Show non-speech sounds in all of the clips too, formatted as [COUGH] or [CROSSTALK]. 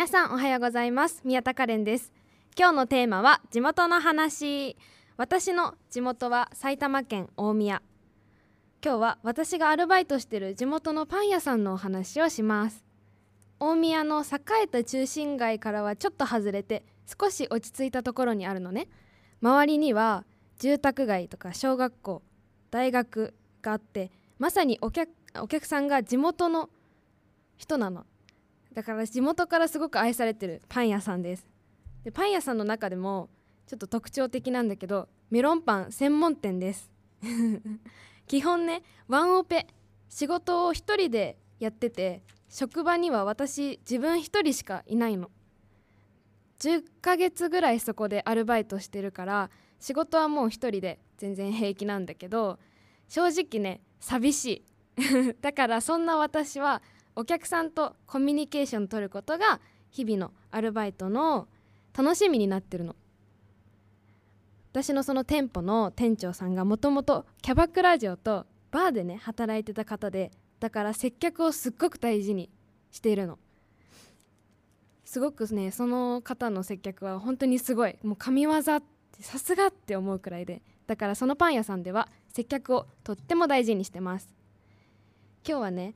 皆さんおはようございます。宮田カレンです。今日のテーマは地元の話。私の地元は埼玉県大宮。今日は私がアルバイトしている地元のパン屋さんのお話をします。大宮の栄えた中心街からはちょっと外れて少し落ち着いたところにあるのね。周りには住宅街とか小学校大学があってまさにお客お客さんが地元の人なの。だから地元からすごく愛されてるパン屋さんです。でパン屋さんの中でもちょっと特徴的なんだけどメロンパン専門店です。[LAUGHS] 基本ねワンオペ仕事を一人でやってて職場には私自分一人しかいないの。10ヶ月ぐらいそこでアルバイトしてるから仕事はもう一人で全然平気なんだけど正直ね寂しい。[LAUGHS] だからそんな私はお客さんとコミュニケーション取ることが日々のアルバイトの楽しみになってるの。私のその店舗の店長さんがもともとキャバクラ嬢とバーでね働いてた方でだから接客をすっごく大事にしているの。すごくねその方の接客は本当にすごいもう神業ってさすがって思うくらいでだからそのパン屋さんでは接客をとっても大事にしてます。今日はね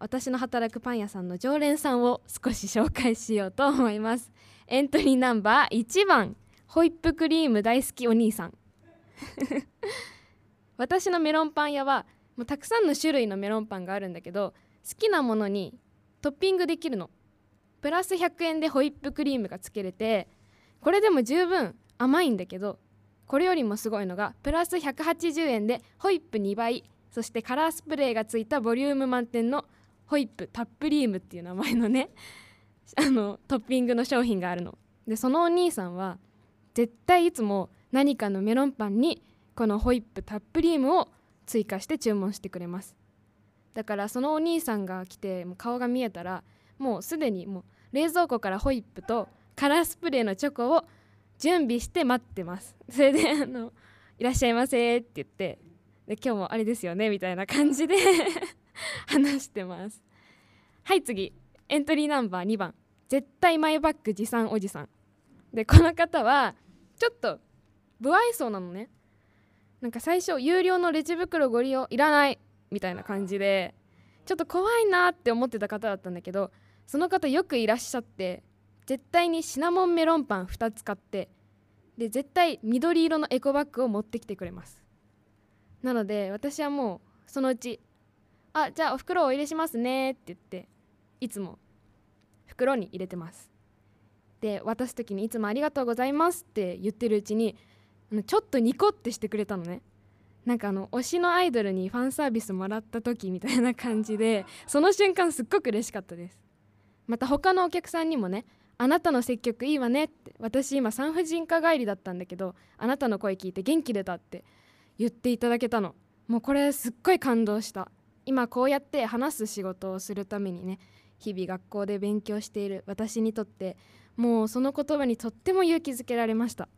私の働くパン屋さんの常連さんを少し紹介しようと思います。エントリーナンバー1番ホイップクリーム大好きお兄さん。[LAUGHS] 私のメロンパン屋はもうたくさんの種類のメロンパンがあるんだけど好きなものにトッピングできるの。プラス100円でホイップクリームがつけれてこれでも十分甘いんだけどこれよりもすごいのがプラス180円でホイップ2倍そしてカラースプレーがついたボリューム満点のホイップタップリームっていう名前のね [LAUGHS] あのトッピングの商品があるの。でそのお兄さんは絶対いつも何かのメロンパンにこのホイップタップリームを追加して注文してくれます。だからそのお兄さんが来てもう顔が見えたらもうすでにもう冷蔵庫からホイップとカラースプレーのチョコを準備して待ってます。[LAUGHS] それであの「いらっしゃいませ」って言ってで今日もあれですよねみたいな感じで。[LAUGHS] [LAUGHS] 話してます。はい次。エントリーナンバー2番。絶対マイバッグ持参おじさん。でこの方はちょっと不愛想なのね。なんか最初有料のレジ袋ご利用いらないみたいな感じでちょっと怖いなって思ってた方だったんだけどその方よくいらっしゃって絶対にシナモンメロンパン2つ買ってで絶対緑色のエコバッグを持ってきてくれます。なので私はもうそのうち「あじゃあお袋をお入れしますね」って言っていつも袋に入れてます。で渡す時に「いつもありがとうございます」って言ってるうちにちょっとニコってしてくれたのね。なんかあの推しのアイドルにファンサービスもらった時みたいな感じでその瞬間すっごく嬉しかったです。また他のお客さんにもねあなたの接客いいわねって私今産婦人科帰りだったんだけどあなたの声聞いて元気出たって言っていただけたの。もうこれすっごい感動した。今こうやって話す仕事をするためにね日々学校で勉強している私にとってもうその言葉にとっても勇気づけられました。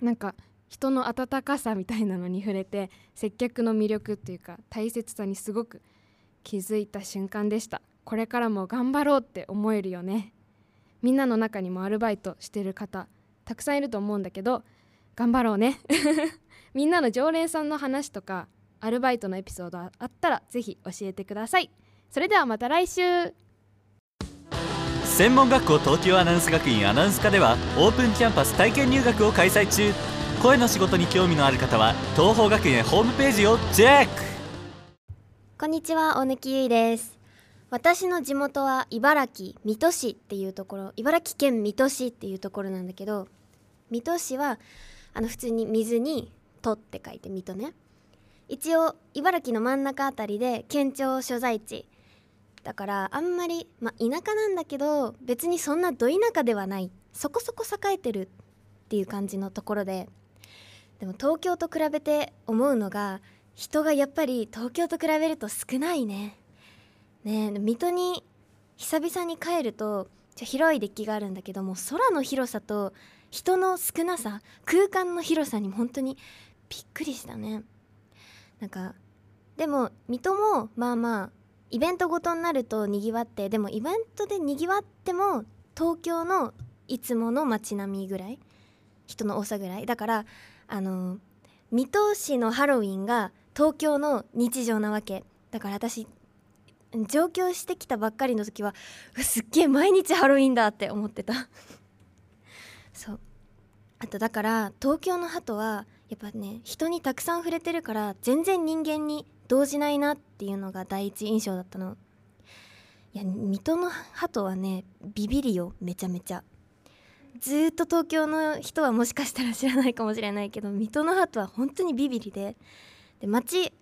なんか人の温かさみたいなのに触れて接客の魅力っていうか大切さにすごく気づいた瞬間でした。これからも頑張ろうって思えるよね。みんなの中にもアルバイトしてる方たくさんいると思うんだけど頑張ろうね。[LAUGHS] みんなの常連さんの話とかアルバイトのエピソードあったらぜひ教えてください。それではまた来週。専門学校東京アナウンス学院アナウンス科ではオープンキャンパス体験入学を開催中。声の仕事に興味のある方は東邦学園ホームページをチェック。こんにちは大貫ゆいです。私の地元は茨城水戸市っていうところ。茨城県水戸市っていうところなんだけど水戸市はあの普通に水に「と」って書いて水戸ね一応茨城の真ん中あたりで県庁所在地だからあんまり、まあ、田舎なんだけど別にそんなど田舎ではないそこそこ栄えてるっていう感じのところででも東京と比べて思うのが人がやっぱり東京と比べると少ないね。ね水戸に久々に帰るとじゃ広いデッキがあるんだけども空の広さと人の少なさ空間の広さに本当にびっくりしたね。なんかでも水戸もまあまあイベントごとになるとにぎわってでもイベントでにぎわっても東京のいつもの街並みぐらい人の多さぐらい。だからあの水戸市のハロウィンが東京の日常なわけ。だから私上京してきたばっかりの時はすっげえ毎日ハロウィンだって思ってた。[LAUGHS] そう。あとだから東京の鳩はやっぱね人にたくさん触れてるから全然人間に動じないなっていうのが第一印象だったの。いや水戸の鳩はねビビりよめちゃめちゃ。ずっと東京の人はもしかしたら知らないかもしれないけど水戸の鳩は本当にビビりで。で街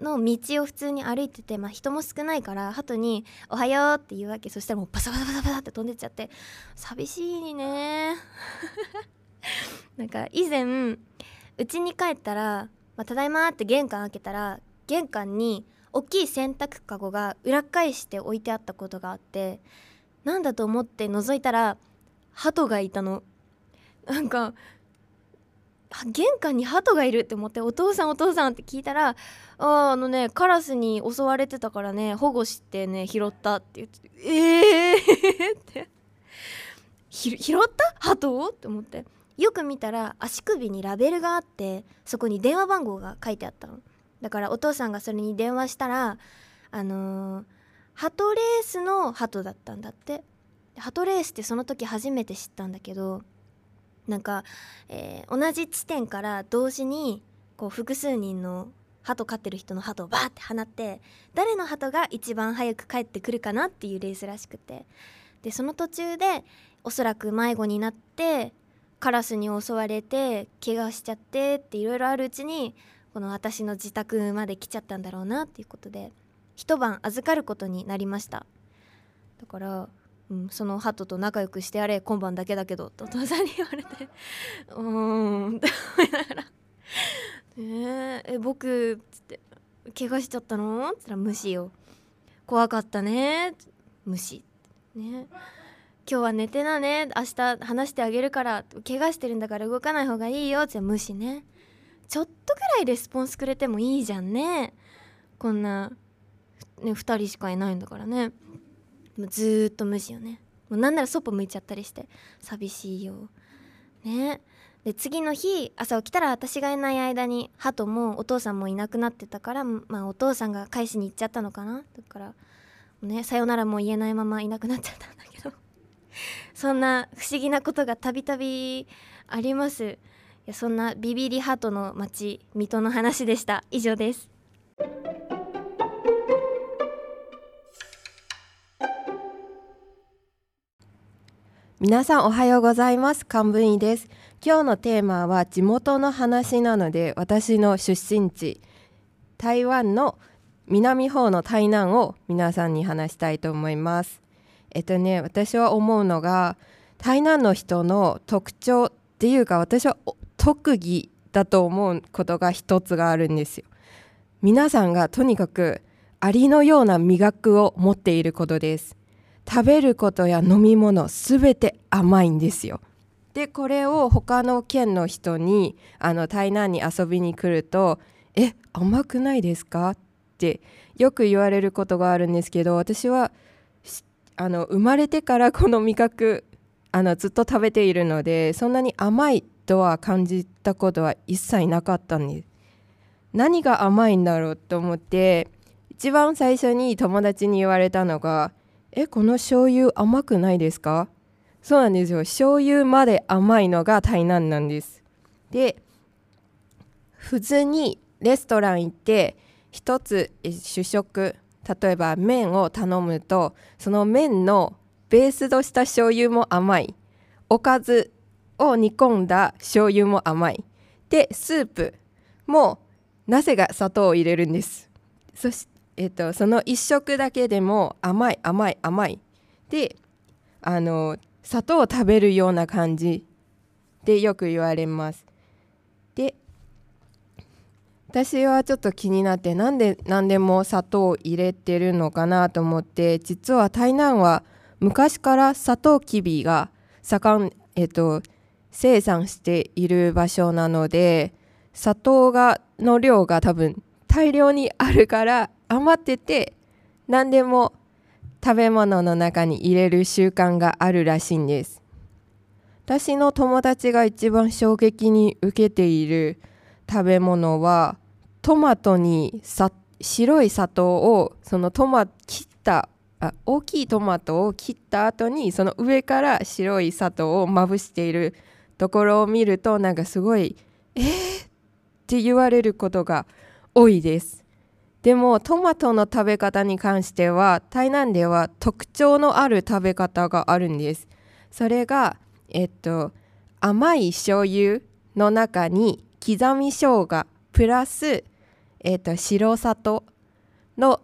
の道を普通に歩いてて、まあ、人も少ないから鳩に「おはよう」って言うわけ。そしたらもうバサバサバサバサって飛んでっちゃって寂しいね。[LAUGHS] なんか以前家に帰ったら「まあ、ただいま」って玄関開けたら玄関に大きい洗濯かごが裏返して置いてあったことがあってなんだと思って覗いたら鳩がいたの。なんか玄関に鳩がいるって思って「お父さんお父さん」って聞いたら「あああのねカラスに襲われてたからね保護してね拾った」って言って「ええーって。拾った？鳩？って思って。よく見たら足首にラベルがあってそこに電話番号が書いてあったの。だからお父さんがそれに電話したらあのー、鳩レースの鳩だったんだって。鳩レースってその時初めて知ったんだけどなんか、えー、同じ地点から同時にこう複数人の鳩飼ってる人の鳩をバーって放って誰の鳩が一番早く帰ってくるかなっていうレースらしくて。でその途中でおそらく迷子になってカラスに襲われて怪我しちゃってっていろいろあるうちにこの私の自宅まで来ちゃったんだろうなっていうことで一晩預かることになりました。だからうん、そのハトと仲良くしてやれ今晩だけだけどとお父さんに言われて [LAUGHS] うーんって思いながら「ええ僕」っつって「怪我しちゃったの?」っつったら「無視よ」「怖かったね」無視。ね。今日は寝てなね明日話してあげるから怪我してるんだから動かない方がいいよって無視ね。ちょっとぐらいレスポンスくれてもいいじゃんね。こんな、ね、2人しかいないんだからね。もうずっと無視よね。もうなんならそっぽ向いちゃったりして寂しいよ。ね。で次の日朝起きたら私がいない間にハトもお父さんもいなくなってたから、まあ、お父さんが返しに行っちゃったのかな。だからねさよならも言えないままいなくなっちゃったんだそんな不思議なことがたびたびあります。いやそんなビビリハトの町水戸の話でした。以上です。皆さんおはようございます。漢文医です。今日のテーマは地元の話なので私の出身地台湾の南方の台南を皆さんに話したいと思います。えっとね私は思うのが台南の人の特徴っていうか私は特技だと思うことが一つがあるんですよ皆さんがとにかくアリのような味覚を持っていることです食べることや飲み物すべて甘いんですよ。でこれを他の県の人にあの台南に遊びに来ると「え甘くないですか?」ってよく言われることがあるんですけど私はあの生まれてからこの味覚あのずっと食べているのでそんなに甘いとは感じたことは一切なかったんです。何が甘いんだろうと思って一番最初に友達に言われたのがえこの醤油甘くないですか？そうなんですよ。醤油まで甘いのが台南なんです。で普通にレストラン行って一つ主食例えば麺を頼むとその麺のベースとした醤油も甘い。おかずを煮込んだ醤油も甘い。でスープもなぜか砂糖を入れるんです。そしえっと、その1食だけでも甘い甘い甘い。であの砂糖を食べるような感じでよく言われます。私はちょっと気になってなんで何でも砂糖を入れてるのかなと思って実は台南は昔からサトウキビが盛ん、えっと、生産している場所なので砂糖がの量が多分大量にあるから余ってて何でも食べ物の中に入れる習慣があるらしいんです。私の友達が一番衝撃に受けている食べ物はトマトにさ白い砂糖をそのトマ切ったあ大きいトマトを切った後にその上から白い砂糖をまぶしているところを見るとなんかすごい「えー!」って言われることが多いですでもトマトの食べ方に関しては台南では特徴のある食べ方があるんですそれがえっと甘い醤油の中に刻み生姜プラス、えっと、白砂糖の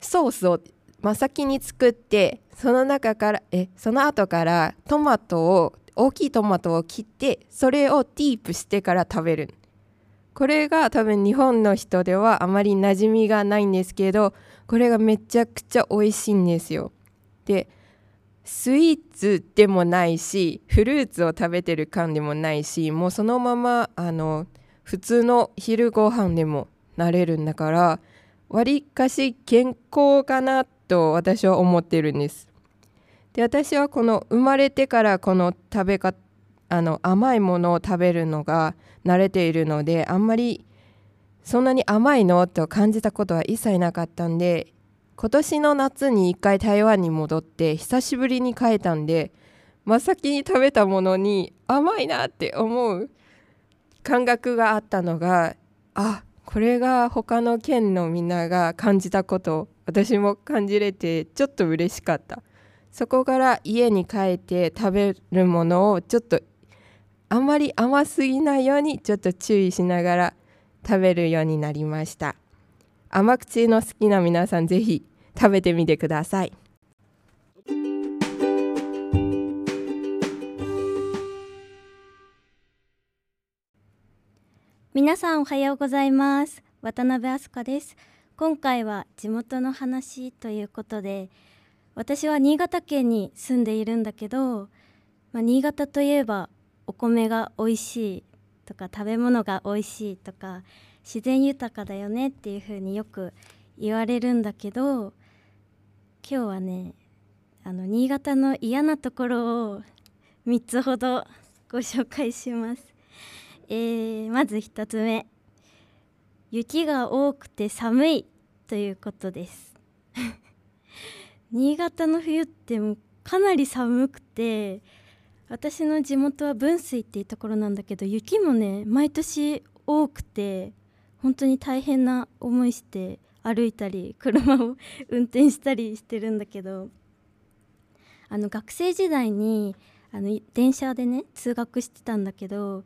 ソースを真っ先に作ってその中からえその後からトマトを大きいトマトを切ってそれをディープしてから食べる。これが多分日本の人ではあまり馴染みがないんですけどこれがめちゃくちゃ美味しいんですよ。でスイーツでもないしフルーツを食べてる感でもないしもうそのままあの普通の昼ご飯でもなれるんだからわりかし健康かなと私は思ってるんです。で私はこの生まれてからこの食べ方あの甘いものを食べるのが慣れているのであんまりそんなに甘いのと感じたことは一切なかったんで今年の夏に一回台湾に戻って久しぶりに帰ったんで真っ先に食べたものに甘いなって思う感覚があったのがあこれが他の県のみんなが感じたこと私も感じれてちょっと嬉しかった。そこから家に帰って食べるものをちょっとあんまり甘すぎないようにちょっと注意しながら食べるようになりました。甘口の好きな皆さんぜひ食べてみてください。皆さんおはようございます渡辺飛鳥です今回は地元の話ということで私は新潟県に住んでいるんだけど、まあ、新潟といえばお米が美味しいとか食べ物が美味しいとか自然豊かだよねっていう風によく言われるんだけど今日はねあの新潟の嫌なところを3つほどご紹介します。えー、まず1つ目。雪が多くて寒いということです。[LAUGHS] 新潟の冬ってもうかなり寒くて私の地元は分水っていうところなんだけど雪もね毎年多くて本当に大変な思いして歩いたり車を運転したりしてるんだけどあの学生時代にあの電車でね通学してたんだけど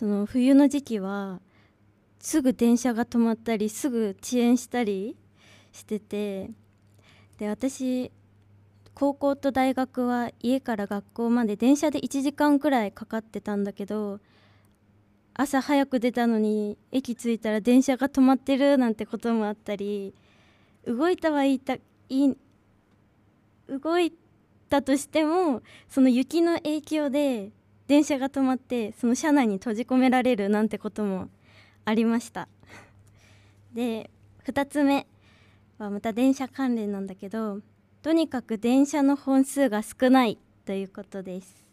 その冬の時期はすぐ電車が止まったりすぐ遅延したりしててで私高校と大学は家から学校まで電車で1時間くらいかかってたんだけど朝早く出たのに駅着いたら電車が止まってるなんてこともあったり動いたはいたいい動いたとしてもその雪の影響で電車が止まってその車内に閉じ込められるなんてこともありました。[LAUGHS] で2つ目はまた電車関連なんだけどとにかく電車の本数が少ないということです。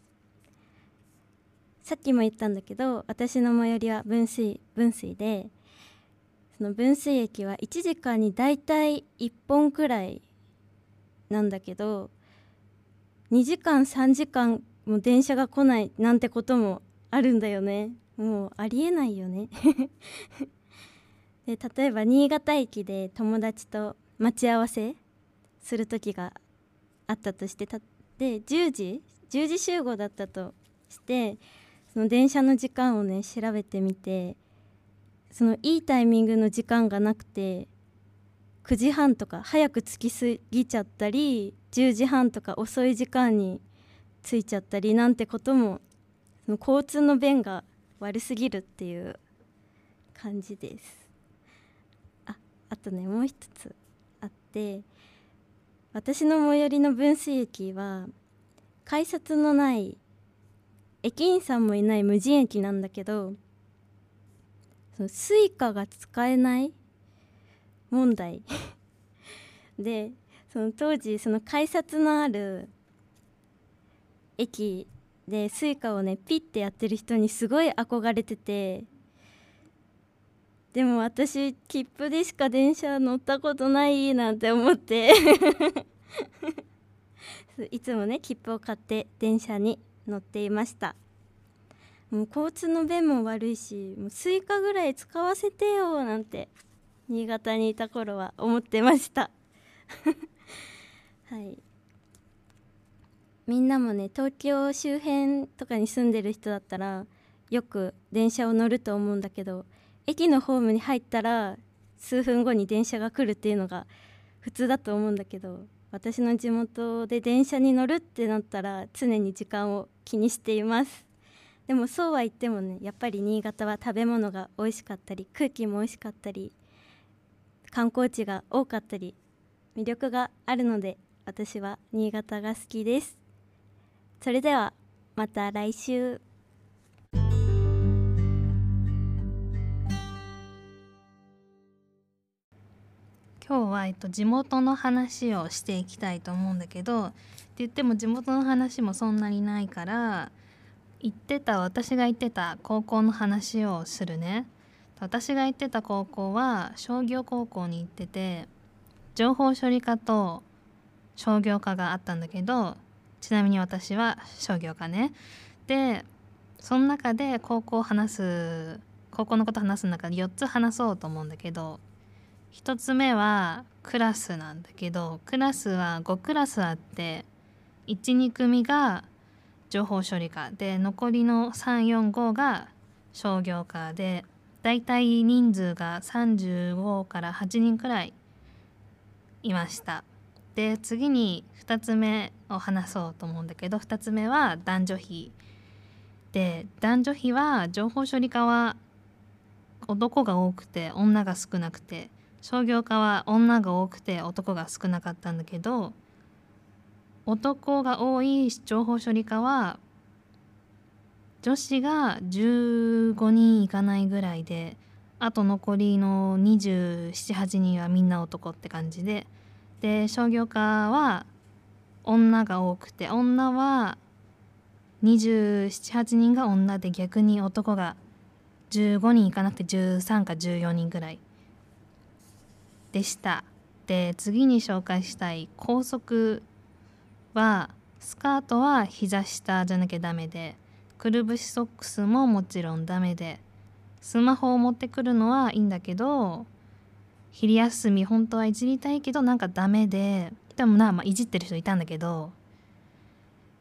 さっきも言ったんだけど私の最寄りは分水分水でその分水駅は1時間にだいたい1本くらいなんだけど2時間3時間もう電車が来ないなんてこともあるんだよね。もうありえないよね。[LAUGHS] で例えば新潟駅で友達と待ち合わせする時があったとしてたで10時10時集合だったとしてその電車の時間をね調べてみてそのいいタイミングの時間がなくて9時半とか早く着きすぎちゃったり10時半とか遅い時間に着いちゃったりなんてこともその交通の便が悪すぎるっていう感じです。ああとねもう一つあって私の最寄りの分水駅は改札のない駅員さんもいない無人駅なんだけどその Suica が使えない問題。[LAUGHS] でその当時その改札のある駅でスイカをねピッてやってる人にすごい憧れてて。でも私切符でしか電車乗ったことないなんて思って。[LAUGHS] いつもね切符を買って電車に乗っていました。もう交通の便も悪いしもう Suica ぐらい使わせてよなんて新潟にいた頃は思ってました。[LAUGHS] はい。みんなもね東京周辺とかに住んでる人だったらよく電車を乗ると思うんだけど駅のホームに入ったら数分後に電車が来るっていうのが普通だと思うんだけど私の地元で電車に乗るってなったら常に時間を気にしています。でもそうは言ってもねやっぱり新潟は食べ物が美味しかったり空気も美味しかったり観光地が多かったり魅力があるので私は新潟が好きです。それではまた来週。今日は、えっと、地元の話をしていきたいと思うんだけどって言っても地元の話もそんなにないから行ってた私が行ってた高校の話をするね。私が行ってた高校は商業高校に行ってて情報処理科と商業科があったんだけどちなみに私は商業科ね。でその中で高校話す高校のこと話す中で4つ話そうと思うんだけど1つ目はクラスなんだけどクラスは5クラスあって12組が情報処理科。で残りの345が商業科でだいたい人数が35から8人くらいいました。で次に2つ目を話そうと思うんだけど2つ目は男女比で男女比は情報処理科は男が多くて女が少なくて商業科は女が多くて男が少なかったんだけど男が多い情報処理科は女子が15人いかないぐらいであと残りの278人はみんな男って感じでで商業科は女が多くて女は278人が女で逆に男が15人いかなくて13か14人ぐらいでした。で次に紹介したい高速はスカートは膝下じゃなきゃダメでくるぶしソックスももちろんダメでスマホを持ってくるのはいいんだけど昼休み本当はいじりたいけどなんかダメででもな、まあ、いじってる人いたんだけど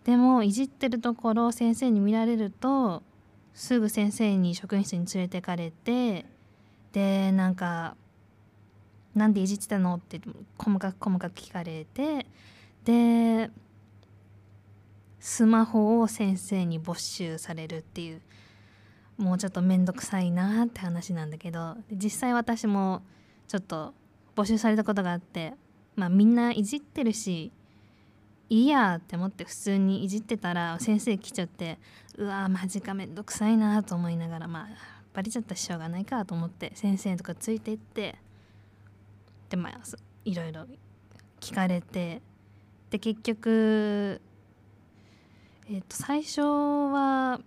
でもいじってるところを先生に見られるとすぐ先生に職員室に連れてかれてでなんか「なんでいじってたの?」って細かく細かく聞かれてでスマホを先生に没収されるっていうもうちょっと面倒くさいなって話なんだけど実際私もちょっと募集されたことがあってまあみんないじってるしいいやって思って普通にいじってたら先生来ちゃってうわマジかめんどくさいなと思いながらまあバレちゃったししょうがないかと思って先生とかついていってでまあいろいろ聞かれてで結局えっ、と最初は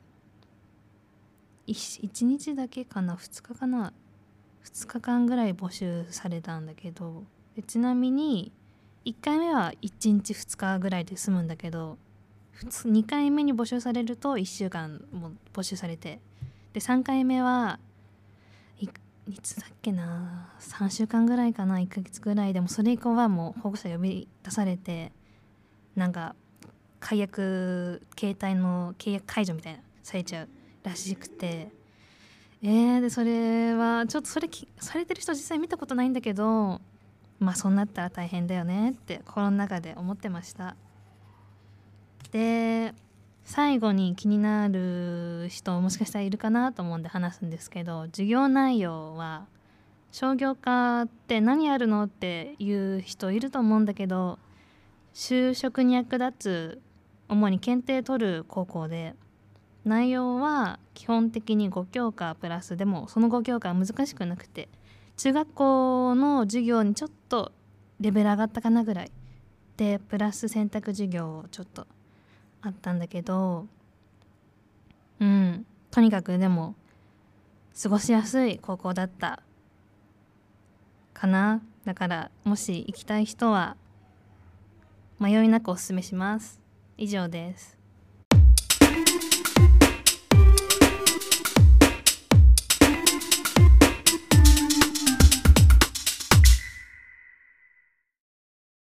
1, 1日だけかな？2日かな？2日間ぐらい募集されたんだけどちなみに1回目は1日2日ぐらいで済むんだけど2回目に募集されると1週間も募集されてで3回目はいいつだっけな3週間ぐらいかな1ヶ月ぐらいでもそれ以降はもう保護者呼び出されてなんか解約携帯の契約解除みたいなされちゃうらしくてえー、でそれはちょっとそれされてる人実際見たことないんだけどまあそうなったら大変だよねって心の中で思ってました。で最後に気になる人もしかしたらいるかなと思うんで話すんですけど授業内容は商業科って何やるのっていう人いると思うんだけど就職に役立つ主に検定取る高校で内容は基本的に5教科プラスでもその5教科は難しくなくて中学校の授業にちょっとレベル上がったかなぐらいでプラス選択授業をちょっとあったんだけどうんとにかくでも過ごしやすい高校だったかな。だからもし行きたい人は迷いなくおすすめします。以上です。